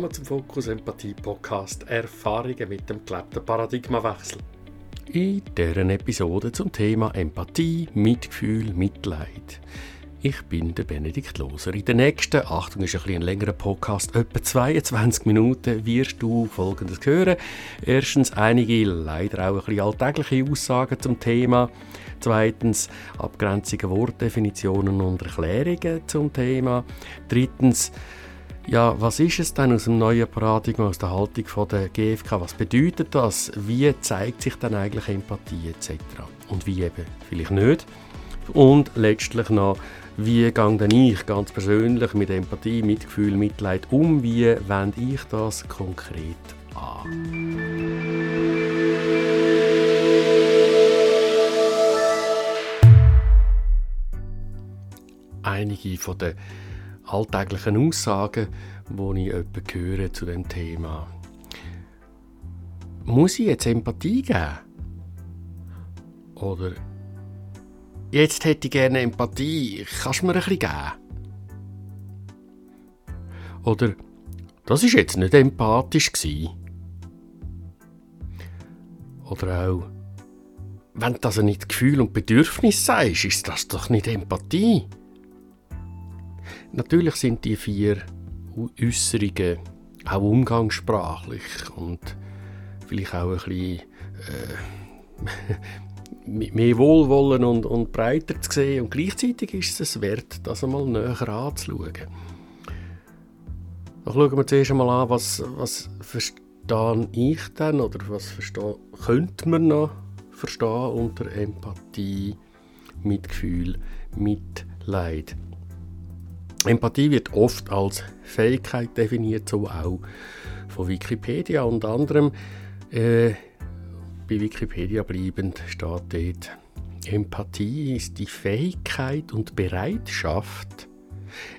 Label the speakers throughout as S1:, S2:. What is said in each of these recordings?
S1: Willkommen zum Fokus Empathie Podcast Erfahrungen mit dem gelebten Paradigmawechsel. In deren Episode zum Thema Empathie, Mitgefühl, Mitleid. Ich bin der Benedikt Loser. In der nächsten, Achtung, ist ein, ein längerer Podcast, etwa 22 Minuten, wirst du Folgendes hören. Erstens einige, leider auch ein bisschen alltägliche Aussagen zum Thema. Zweitens Abgrenzungen, Wortdefinitionen und Erklärungen zum Thema. Drittens ja, was ist es denn aus dem neuen Paradigma, aus der Haltung von der GfK? Was bedeutet das? Wie zeigt sich dann eigentlich Empathie etc.? Und wie eben vielleicht nicht? Und letztlich noch, wie gehe denn ich ganz persönlich mit Empathie, Mitgefühl, Mitleid um? Wie wende ich das konkret an? Einige von den alltäglichen Aussagen, die ich etwa höre zu dem Thema. Muss ich jetzt Empathie geben? Oder jetzt hätte ich gerne Empathie, kannst du mir ein bisschen geben? Oder das ist jetzt nicht empathisch gewesen. Oder auch, wenn das nicht Gefühl und Bedürfnis sagst, ist das doch nicht Empathie. Natürlich sind die vier Äußerungen auch umgangssprachlich und vielleicht auch ein bisschen äh, mehr Wohlwollen und, und breiter zu sehen. Und gleichzeitig ist es wert, das einmal näher anzuschauen. Dann schauen wir zuerst einmal an, was, was verstehe ich denn oder was verstehe, könnte man noch verstehen unter Empathie, Mitgefühl, Mitleid. Empathie wird oft als Fähigkeit definiert, so auch von Wikipedia und anderem. Äh, bei Wikipedia bleibend steht dort, Empathie ist die Fähigkeit und Bereitschaft,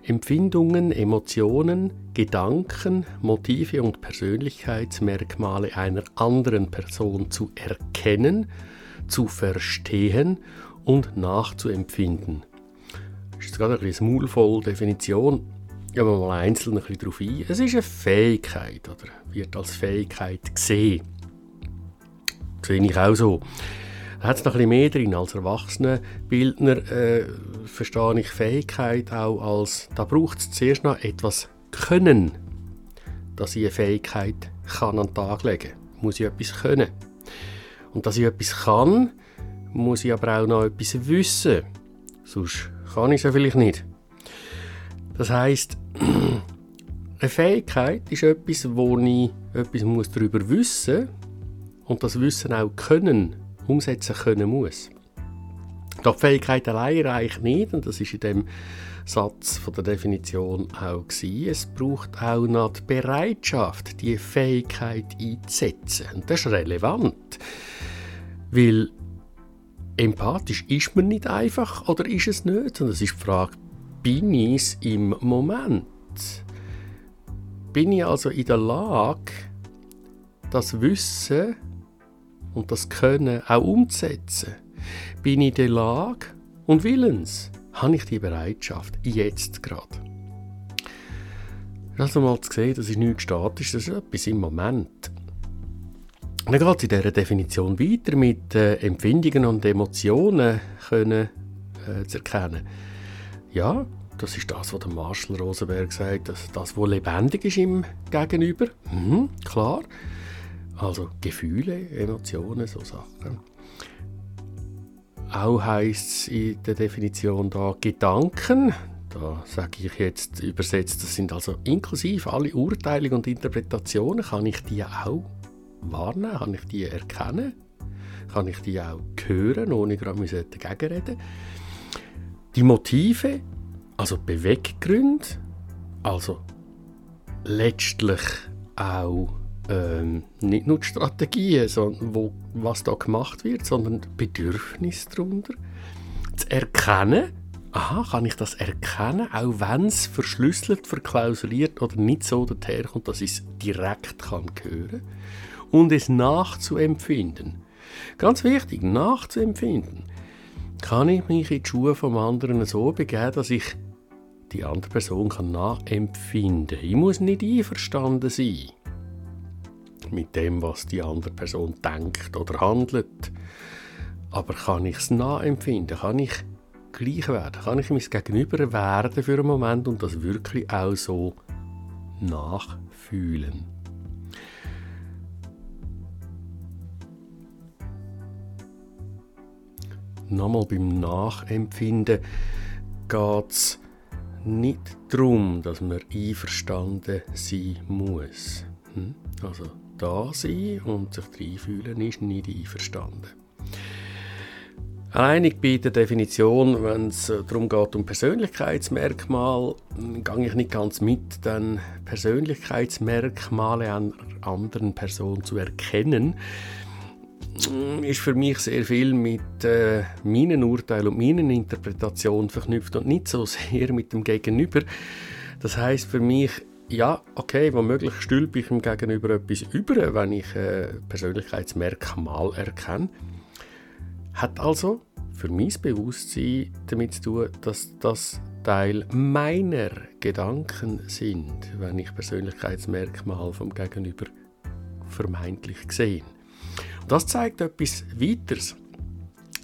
S1: Empfindungen, Emotionen, Gedanken, Motive und Persönlichkeitsmerkmale einer anderen Person zu erkennen, zu verstehen und nachzuempfinden ist jetzt gerade ein bisschen Definition. Gehen wir mal einzeln ein darauf ein. Es ist eine Fähigkeit oder wird als Fähigkeit gesehen. Das sehe ich auch so. Da hat es noch ein bisschen mehr drin. Als Erwachsenenbildner äh, verstehe ich Fähigkeit auch als, da braucht es zuerst noch etwas Können, dass ich eine Fähigkeit kann an den Tag legen kann. Muss ich etwas können. Und dass ich etwas kann, muss ich aber auch noch etwas wissen. Sonst kann ich ja vielleicht nicht. Das heißt, eine Fähigkeit ist etwas, wo ich etwas darüber wissen muss und das Wissen auch können, umsetzen können muss. Doch die Fähigkeit allein reicht nicht, und das ist in dem Satz von der Definition auch gewesen. Es braucht auch noch die Bereitschaft, die Fähigkeit einzusetzen. Und das ist relevant, weil empathisch ist man nicht einfach oder ist es nicht? Sondern es ist die Frage, bin ich es im Moment? Bin ich also in der Lage, das Wissen und das Können auch umzusetzen? Bin ich in der Lage und willens? Habe ich die Bereitschaft, jetzt gerade? Also mal zu sehen, das ist nichts statisch, das ist etwas im Moment. Dann geht es in dieser Definition weiter mit äh, Empfindungen und Emotionen können, äh, zu erkennen. Ja, das ist das, was Marshall Rosenberg sagt, dass das, was lebendig ist im Gegenüber. Mhm, klar. Also Gefühle, Emotionen, so Sachen. Auch heißt es in der Definition da Gedanken. Da sage ich jetzt übersetzt, das sind also inklusive alle Urteile und Interpretationen, kann ich die auch wahrnehmen? Kann ich die erkennen? Kann ich die auch hören, ohne gerade dagegen reden? Die Motive, also Beweggründe, also letztlich auch ähm, nicht nur die Strategien, sondern wo, was da gemacht wird, sondern Bedürfnis darunter. Zu erkennen, aha, kann ich das erkennen, auch wenn es verschlüsselt, verklausuliert oder nicht so daherkommt, dass ich es direkt kann hören und es nachzuempfinden. Ganz wichtig, nachzuempfinden. Kann ich mich in die Schuhe vom anderen so begeben, dass ich die andere Person kann nachempfinden. Ich muss nicht einverstanden sein mit dem, was die andere Person denkt oder handelt. Aber kann ich es nachempfinden? Kann ich gleich werden? Kann ich mein Gegenüber werden für einen Moment und das wirklich auch so nachfühlen? Nochmal beim Nachempfinden geht es nicht darum, dass man einverstanden sein muss. Hm? Also da sein und sich reinfühlen ist nicht einverstanden. Einig bei der Definition, wenn es äh, darum geht, um Persönlichkeitsmerkmal, gehe ich nicht ganz mit, denn Persönlichkeitsmerkmale einer anderen Person zu erkennen, ist für mich sehr viel mit äh, meinen Urteilen und meinen Interpretationen verknüpft und nicht so sehr mit dem Gegenüber. Das heißt für mich, ja, okay, womöglich stülpe ich dem Gegenüber etwas über, wenn ich äh, Persönlichkeitsmerkmal erkenne. Hat also für mein Bewusstsein damit zu tun, dass das Teil meiner Gedanken sind, wenn ich Persönlichkeitsmerkmal vom Gegenüber vermeintlich sehe. Das zeigt etwas weiteres.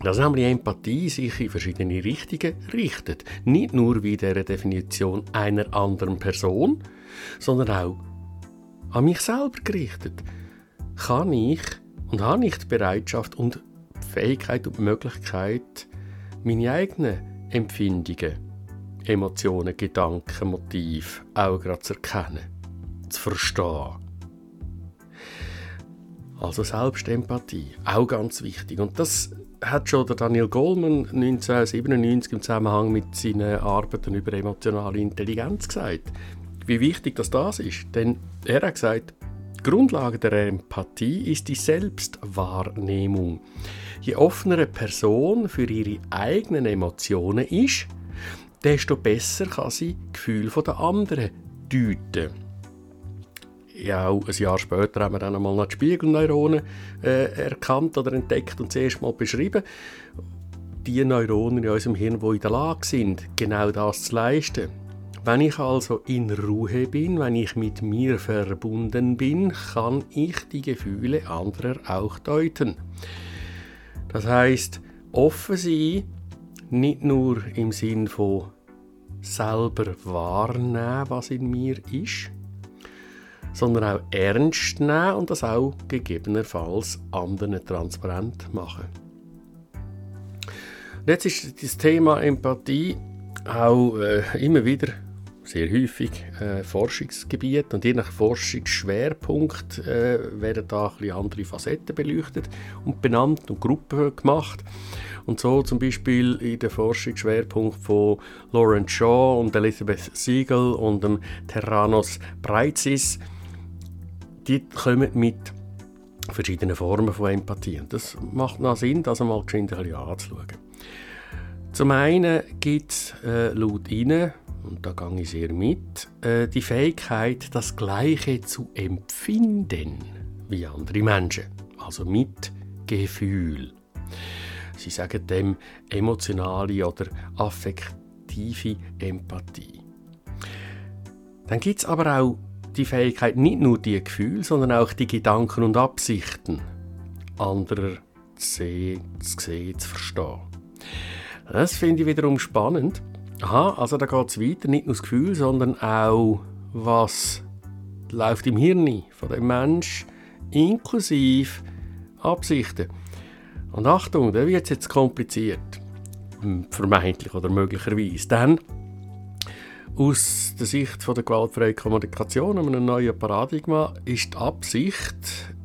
S1: Dass nämlich Empathie sich in verschiedene Richtungen richtet. Nicht nur wie der Definition einer anderen Person, sondern auch an mich selber gerichtet. Kann ich und habe ich die Bereitschaft und die Fähigkeit und die Möglichkeit, meine eigenen Empfindungen, Emotionen, Gedanken, Motive auch gerade zu erkennen, zu verstehen. Also Selbstempathie, auch ganz wichtig. Und das hat schon der Daniel Goleman 1997 im Zusammenhang mit seinen Arbeiten über emotionale Intelligenz gesagt wie wichtig das, das ist. Denn er hat gesagt, Grundlage der Empathie ist die Selbstwahrnehmung. Je offener eine Person für ihre eigenen Emotionen ist, desto besser kann sie Gefühle der anderen deuten. Ja, ein Jahr später haben wir dann einmal noch die Spiegelneuronen äh, erkannt oder entdeckt und zuerst mal beschrieben. Die Neuronen in unserem Hirn, die in der Lage sind, genau das zu leisten. Wenn ich also in Ruhe bin, wenn ich mit mir verbunden bin, kann ich die Gefühle anderer auch deuten. Das heißt, offen sein, nicht nur im Sinn von selber wahrnehmen, was in mir ist, sondern auch ernst nehmen und das auch gegebenenfalls anderen transparent machen. Und jetzt ist das Thema Empathie auch äh, immer wieder sehr häufig äh, Forschungsgebiet und je nach Forschungsschwerpunkt äh, werden da ein andere Facetten beleuchtet und benannt und Gruppen gemacht. Und so zum Beispiel in der Forschungsschwerpunkt von Lawrence Shaw und Elizabeth Siegel und dem Terranos Breitzis, die kommen mit verschiedenen Formen von Empathie. Und das macht noch Sinn, das einmal geschwind ein anzuschauen. Zum einen gibt es äh, laut ihnen und da gehe ich sehr mit, äh, die Fähigkeit, das Gleiche zu empfinden wie andere Menschen. Also mit Gefühl. Sie sagen dem emotionale oder affektive Empathie. Dann gibt es aber auch die Fähigkeit, nicht nur die Gefühle, sondern auch die Gedanken und Absichten anderer zu sehen, zu sehen, zu verstehen. Das finde ich wiederum spannend, Aha, also da geht es weiter, nicht nur das Gefühl, sondern auch, was läuft im Hirn von dem Mensch, inklusive Absichten. Und Achtung, da wird es jetzt kompliziert, vermeintlich oder möglicherweise. Denn aus der Sicht von der gewaltfreien Kommunikation, einem neuen Paradigma, ist die Absicht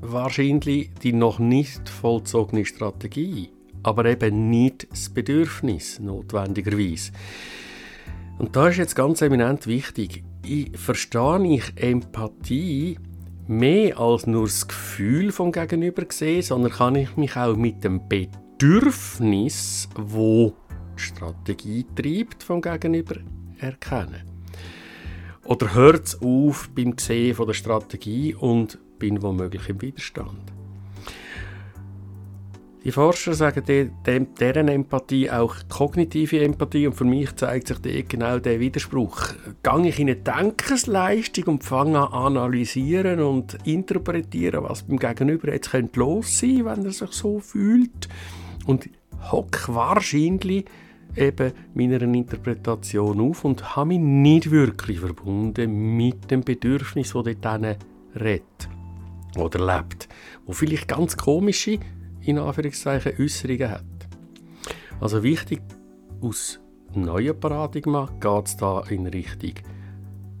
S1: wahrscheinlich die noch nicht vollzogene Strategie aber eben nicht das Bedürfnis notwendigerweise. Und da ist jetzt ganz eminent wichtig, ich verstehe ich Empathie mehr als nur das Gefühl vom Gegenüber sehen, sondern kann ich mich auch mit dem Bedürfnis, wo die Strategie treibt, vom Gegenüber erkennen. Oder hört es auf beim Sehen von der Strategie und bin womöglich im Widerstand. Die Forscher sagen deren Empathie auch kognitive Empathie und für mich zeigt sich dort genau der Widerspruch. Gehe ich in eine Denkensleistung und fange an analysieren und interpretieren, was beim Gegenüber jetzt könnte los sein, wenn er sich so fühlt und hock wahrscheinlich eben meiner Interpretation auf und habe mich nicht wirklich verbunden mit dem Bedürfnis, das dort redet oder lebt, wo vielleicht ganz komische in Anführungszeichen Äußerungen hat. Also wichtig, aus neuen Paradigma geht es da in Richtung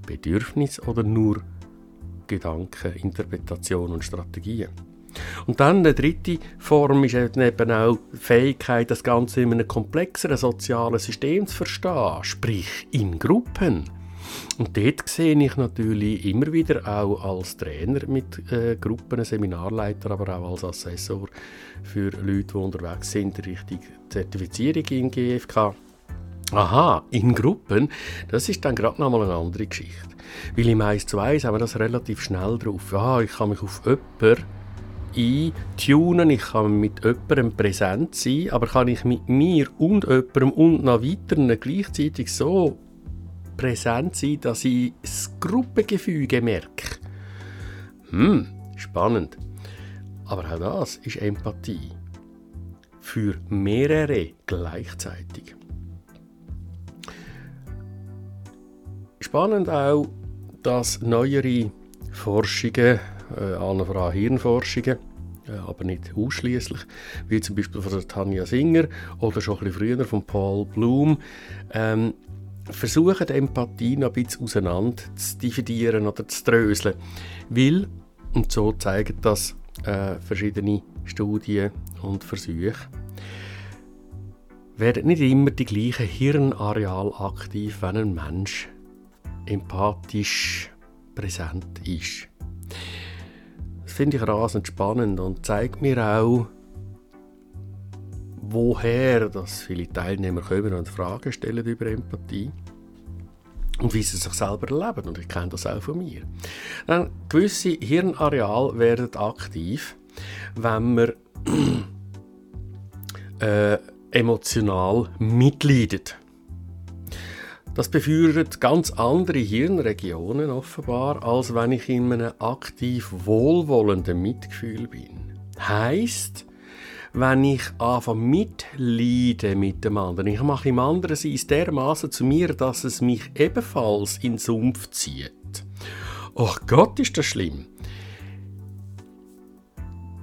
S1: Bedürfnis oder nur Gedanken, Interpretation und Strategien. Und dann eine dritte Form ist eben auch die Fähigkeit, das Ganze in einem komplexeren sozialen System zu verstehen, sprich in Gruppen. Und dort sehe ich natürlich immer wieder auch als Trainer mit äh, Gruppen, Seminarleiter, aber auch als Assessor für Leute, die unterwegs sind, Richtung Zertifizierung in GFK. Aha, in Gruppen, das ist dann gerade nochmal eine andere Geschichte. Weil im 1 zu 1 haben wir das relativ schnell drauf. Ah, ich kann mich auf jemanden eintunen, ich kann mit jemandem präsent sein, aber kann ich mit mir und jemandem und noch weiteren gleichzeitig so präsent sein, dass ich das Gruppengefüge merke. Hm, spannend. Aber auch das ist Empathie. Für mehrere gleichzeitig. Spannend auch, dass neuere Forschungen, äh, allen voran Hirnforschungen, aber nicht ausschließlich, wie zum Beispiel von Tanja Singer oder schon ein bisschen früher von Paul Bloom, ähm, versuchen, Empathie noch ein bisschen auseinander zu dividieren oder zu dröseln. Weil, und so zeigen das äh, verschiedene Studien und Versuche, werden nicht immer die gleichen Hirnareal aktiv, wenn ein Mensch empathisch präsent ist. Finde ich rasend spannend und zeigt mir auch, woher dass viele Teilnehmer kommen und Fragen stellen über Empathie und wie sie sich selber erleben. Und ich kenne das auch von mir. Dann, gewisse Hirnareale werden aktiv, wenn man äh, emotional mitleidet. Das befeuert ganz andere Hirnregionen offenbar, als wenn ich in einem aktiv wohlwollenden Mitgefühl bin. Heißt, wenn ich anfange mitleiden mit dem anderen. Ich mache im anderen sein dermaßen zu mir, dass es mich ebenfalls in den Sumpf zieht. Ach Gott, ist das schlimm.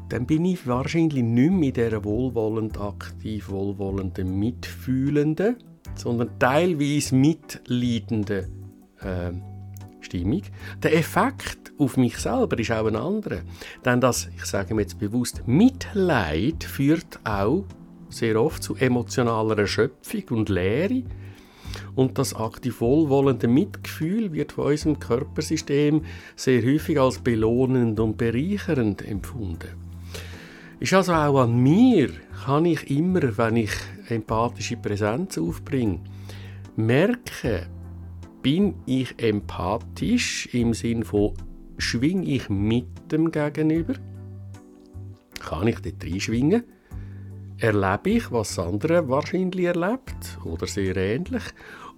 S1: Dann bin ich wahrscheinlich nicht mehr in dieser wohlwollend, aktiv wohlwollenden, mitfühlenden, sondern teilweise mitleidenden äh, Stimmung. Der Effekt auf mich selber ist auch ein anderer. Denn das, ich sage mir jetzt bewusst, Mitleid führt auch sehr oft zu emotionaler Erschöpfung und Leere. Und das aktiv wohlwollende Mitgefühl wird von unserem Körpersystem sehr häufig als belohnend und bereichernd empfunden. Ist also auch an mir, kann ich immer, wenn ich empathische Präsenz aufbringe, merken, bin ich empathisch im Sinn von schwinge ich mit dem Gegenüber? Kann ich dort reinschwingen? Erlebe ich, was andere wahrscheinlich erlebt oder sehr ähnlich?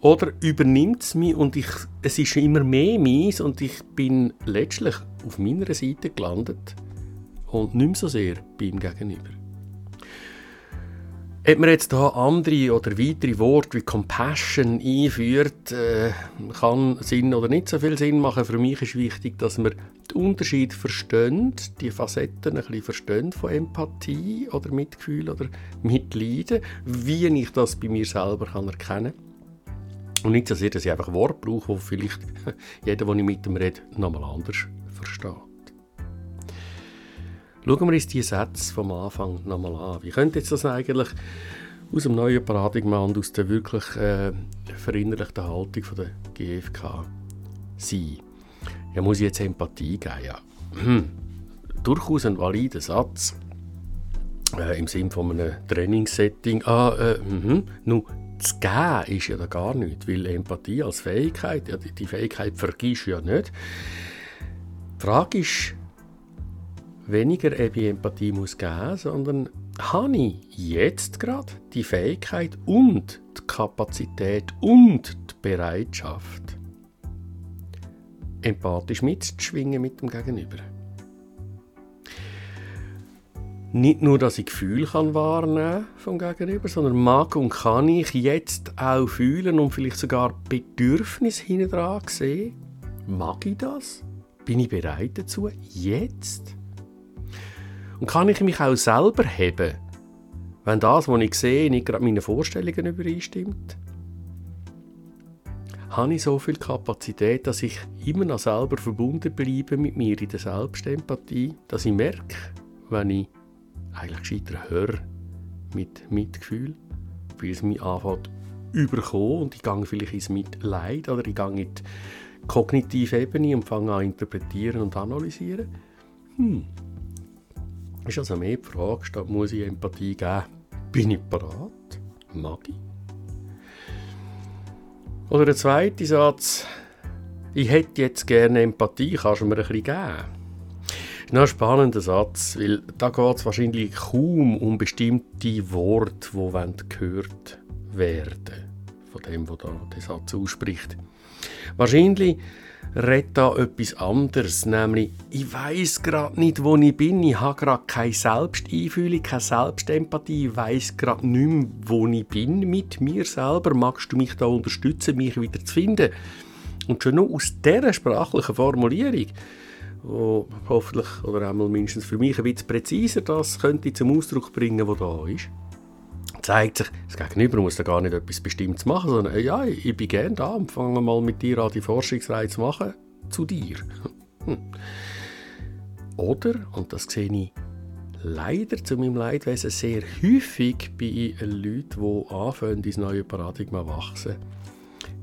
S1: Oder übernimmt es mich und ich, es ist immer mehr meins und ich bin letztlich auf meiner Seite gelandet und nicht mehr so sehr beim Gegenüber? Ob man jetzt hier andere oder weitere Worte wie Compassion einführt, äh, kann Sinn oder nicht so viel Sinn machen. Für mich ist wichtig, dass man den Unterschied versteht, die Facetten ein bisschen versteht von Empathie oder Mitgefühl oder Mitleiden, wie ich das bei mir selber kann erkennen kann. Und nicht so sehr, dass ich einfach Worte brauche, die vielleicht jeder, der ich mit dem rede, nochmal anders versteht. Schauen wir uns diese Sätze vom Anfang nochmal an. Wie könnte jetzt das eigentlich aus dem neuen Paradigma und aus der wirklich äh, verinnerlichten Haltung von der GfK sein? Ja, muss ich jetzt Empathie geben? Ja. Hm. Durchaus ein valider Satz. Äh, Im Sinne von einem Trainingssetting. Ah, äh, mh. Nun, das Geben ist ja da gar nicht, weil Empathie als Fähigkeit, ja, die, die Fähigkeit vergisst ja nicht. Die Frage ist, weniger eben Empathie muss geben, sondern habe ich jetzt gerade die Fähigkeit und die Kapazität und die Bereitschaft, empathisch mitzuschwingen mit dem Gegenüber. Nicht nur, dass ich Gefühle kann wahrnehmen vom Gegenüber, sondern mag und kann ich jetzt auch fühlen und vielleicht sogar Bedürfnis hinten dran sehen. Mag ich das? Bin ich bereit dazu? Jetzt? Und kann ich mich auch selber heben, wenn das, was ich sehe, nicht gerade meinen Vorstellungen übereinstimmt? Habe ich so viel Kapazität, dass ich immer noch selber verbunden bleibe mit mir in der Selbstempathie, dass ich merke, wenn ich eigentlich gescheiter höre mit Mitgefühl, weil es mich anfängt überkommen und ich gehe vielleicht ins Mitleid oder ich gehe in die kognitive Ebene und fange an interpretieren und analysieren. Hm, ist also mehr die Frage, statt muss ich Empathie geben, bin ich bereit? Mag ich? Oder der zweite Satz, ich hätte jetzt gerne Empathie, kannst du mir ein bisschen geben? Das ist ein spannender Satz, weil da geht es wahrscheinlich kaum um bestimmte Worte, die gehört werden von dem, der da den Satz ausspricht. Wahrscheinlich redet da etwas anderes, nämlich ich weiß gerade nicht, wo ich bin, ich habe gerade keine Selbsteinfühlung, keine Selbstempathie, ich weiß gerade nicht mehr, wo ich bin mit mir selber. Magst du mich da unterstützen, mich wieder zu finden? Und schon nur aus dieser sprachlichen Formulierung, wo hoffentlich oder einmal mindestens für mich ein bisschen präziser das könnte zum Ausdruck bringen, was da ist zeigt sich, das Gegenüber muss da gar nicht etwas Bestimmtes machen, sondern äh, ja, ich bin gerne da und fange mal mit dir an, die Forschungsreihe zu machen, zu dir. Hm. Oder, und das sehe ich leider zu meinem Leidwesen sehr häufig bei Leuten, die anfangen, ins neue Paradigma wachsen,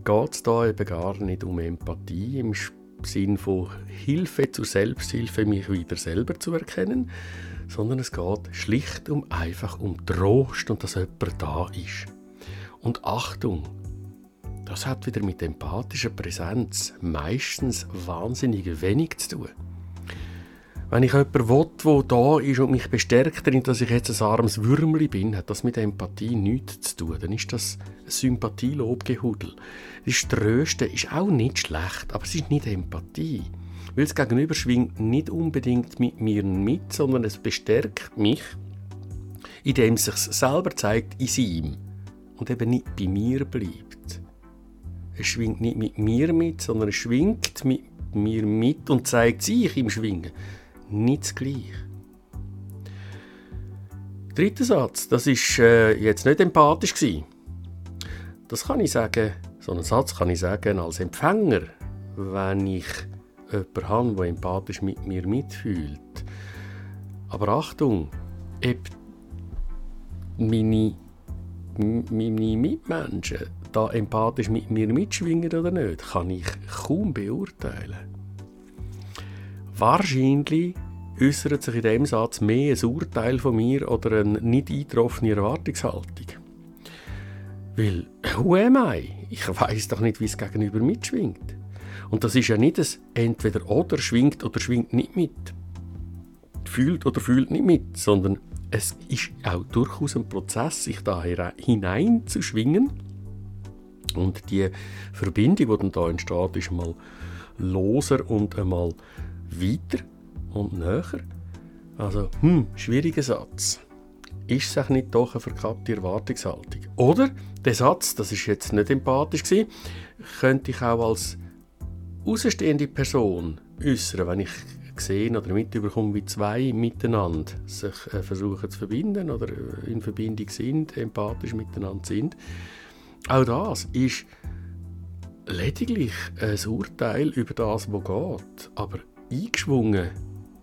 S1: geht es da eben gar nicht um Empathie im Sinn von Hilfe zur Selbsthilfe, mich wieder selber zu erkennen, sondern es geht schlicht um einfach um Trost und dass jemand da ist. Und Achtung, das hat wieder mit empathischer Präsenz meistens wahnsinnig wenig zu tun. Wenn ich jemanden will, der da ist und mich bestärkt darin, dass ich jetzt ein armes Würmli bin, hat das mit Empathie nichts zu tun. Dann ist das ein Sympathielobgehudel. Das Trösten ist auch nicht schlecht, aber es ist nicht Empathie. Weil das Gegenüber schwingt nicht unbedingt mit mir mit, sondern es bestärkt mich, indem es sich selber zeigt in ihm und eben nicht bei mir bleibt. Es schwingt nicht mit mir mit, sondern es schwingt mit mir mit und zeigt sich im Schwingen. Nicht das Gleiche. Dritter Satz, das ist äh, jetzt nicht empathisch gewesen. Das kann ich sagen, so einen Satz kann ich sagen als Empfänger, wenn ich jemanden habe, der empathisch mit mir mitfühlt. Aber Achtung, ob meine, meine Mitmenschen da empathisch mit mir mitschwingen oder nicht, kann ich kaum beurteilen. Wahrscheinlich äußert sich in diesem Satz mehr ein Urteil von mir oder eine nicht eingetroffene Erwartungshaltung. Weil, who am I? Ich weiß doch nicht, wie es gegenüber mitschwingt. Und das ist ja nicht ein entweder oder schwingt oder schwingt nicht mit. Fühlt oder fühlt nicht mit, sondern es ist auch durchaus ein Prozess, sich da hinein zu schwingen. Und die Verbindung, die dann da entsteht, ist einmal loser und einmal weiter und näher. Also, hm, schwieriger Satz. Ist es nicht doch eine verkappte Erwartungshaltung? Oder der Satz, das ist jetzt nicht empathisch gewesen, könnte ich auch als außenstehende Person äußern, wenn ich sehe oder mitbekomme, wie zwei miteinander sich äh, versuchen zu verbinden oder äh, in Verbindung sind, empathisch miteinander sind. Auch das ist lediglich ein Urteil über das, was geht. Aber eingeschwungen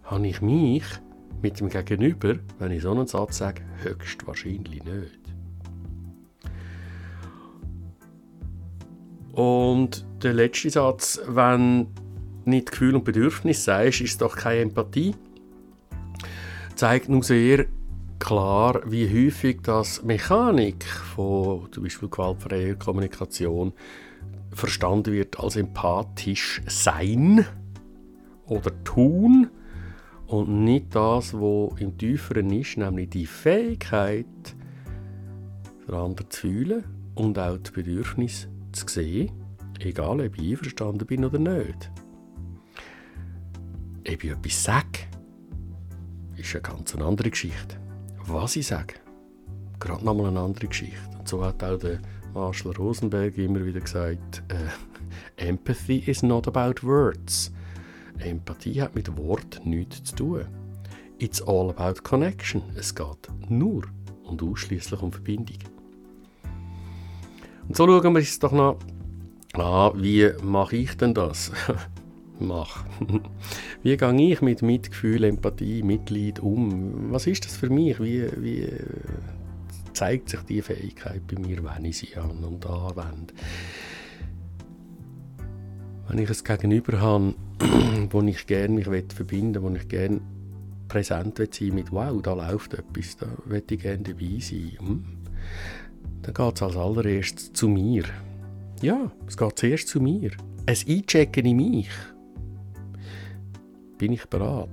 S1: habe ich mich mit dem Gegenüber, wenn ich so einen Satz sage, höchstwahrscheinlich nicht. Und der letzte Satz, wenn nicht Gefühl und Bedürfnis sagst, ist doch keine Empathie, zeigt nur sehr klar, wie häufig das Mechanik von zum Beispiel gewaltfreier Kommunikation verstanden wird als empathisch sein oder tun und nicht das, was im Tieferen ist, nämlich die Fähigkeit, den anderen zu fühlen und auch das Bedürfnis zu sehen, egal ob ich einverstanden bin oder nicht. Ob ich etwas sage, ist eine ganz andere Geschichte. Was ich sage, gerade nochmal eine andere Geschichte. Und so hat auch der Marshall Rosenberg immer wieder gesagt, äh, Empathy is not about words. Empathie hat mit Wort nichts zu tun. It's all about connection. Es geht nur und ausschließlich um Verbindung. Und so schauen wir uns doch noch an, wie mache ich denn das? Mach. wie gehe ich mit Mitgefühl, Empathie, Mitleid um? Was ist das für mich? Wie, wie zeigt sich die Fähigkeit bei mir, wenn ich sie an und anwende? Wenn ich ein Gegenüber habe, wo ich gerne mich verbinden wo ich gerne präsent sein mit «Wow, da läuft etwas, da will ich gerne dabei sein», hm? Dann geht es als allererstes zu mir. Ja, es geht zuerst zu mir. Ein Einchecken in mich. Bin ich bereit?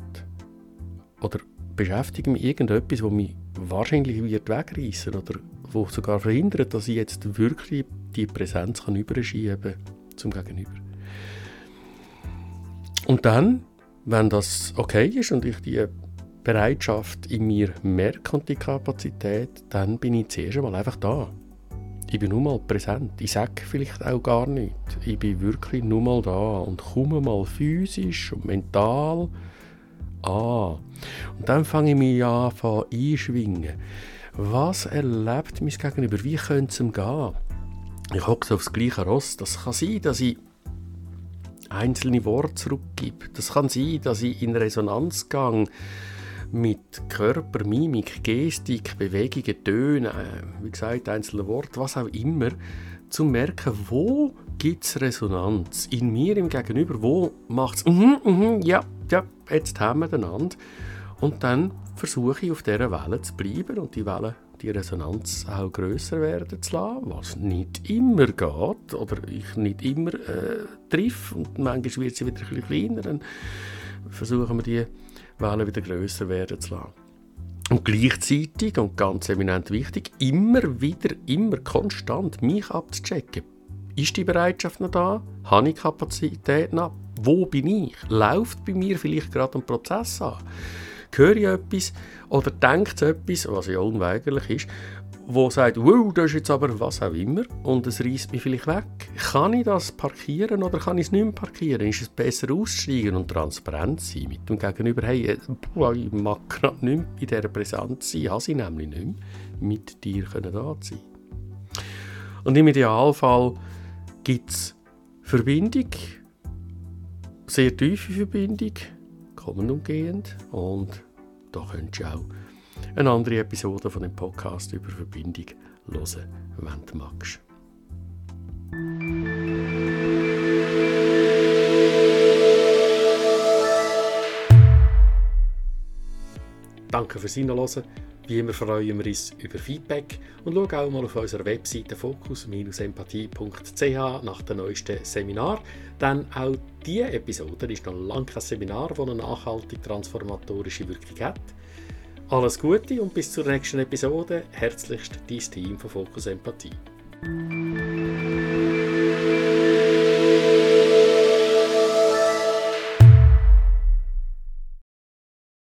S1: Oder beschäftige mich irgendetwas, das mich wahrscheinlich wird wegreißen oder wo sogar verhindert, dass ich jetzt wirklich die Präsenz kann überschieben zum Gegenüber. Und dann, wenn das okay ist und ich die Bereitschaft in mir merke und die Kapazität, dann bin ich zuerst einmal einfach da. Ich bin nur mal präsent. Ich sage vielleicht auch gar nichts. Ich bin wirklich nur mal da und komme mal physisch und mental an. Und dann fange ich mich an, einschwingen. Was erlebt mein Gegenüber? Wie könnte es ihm gehen? Ich hocke aufs gleiche Ross. Das kann sein, dass ich einzelne Worte zurückgebe. Das kann sein, dass ich in Resonanz gehe mit Körper, Mimik, Gestik, Bewegungen, Tönen, äh, wie gesagt, einzelne Worte, was auch immer, zu merken, wo gibt es Resonanz? In mir, im Gegenüber, wo macht es, mm -hmm, ja, ja, jetzt haben wir einander. Und dann versuche ich auf dieser Welle zu bleiben und die Welle die Resonanz auch größer werden zu lassen, was nicht immer geht oder ich nicht immer äh, treffe und manchmal wird sie wieder ein bisschen kleiner, dann versuchen wir die Wellen wieder größer werden zu lassen. Und gleichzeitig, und ganz eminent wichtig, immer wieder, immer konstant mich abzuchecken. Ist die Bereitschaft noch da? Habe ich Kapazität noch? Wo bin ich? Läuft bei mir vielleicht gerade ein Prozess an? höre ich etwas oder denkt etwas, was ja unweigerlich ist, wo sagt, wow, das ist jetzt aber was auch immer und es reißt mich vielleicht weg. Kann ich das parkieren oder kann ich es nicht mehr parkieren? Ist es besser aussteigen und transparent sein mit dem Gegenüber? Hey, äh, ich mag gerade nicht mehr in dieser Präsenz sein, habe sie nämlich nicht mehr mit dir können da sein Und im Idealfall gibt es Verbindung, sehr tiefe Verbindung, kommend und gehend und da könntest du auch eine andere Episode von dem Podcast über Verbindung hören, wenn du magst. Danke fürs Hinhören. Wie immer freuen wir uns über Feedback und schau auch mal auf unserer Webseite fokus-empathie.ch nach dem neuesten Seminar. Denn auch diese Episode ist noch lange kein Seminar, das eine nachhaltig transformatorische Wirkung hat. Alles Gute und bis zur nächsten Episode. Herzlichst dein Team von Fokus Empathie.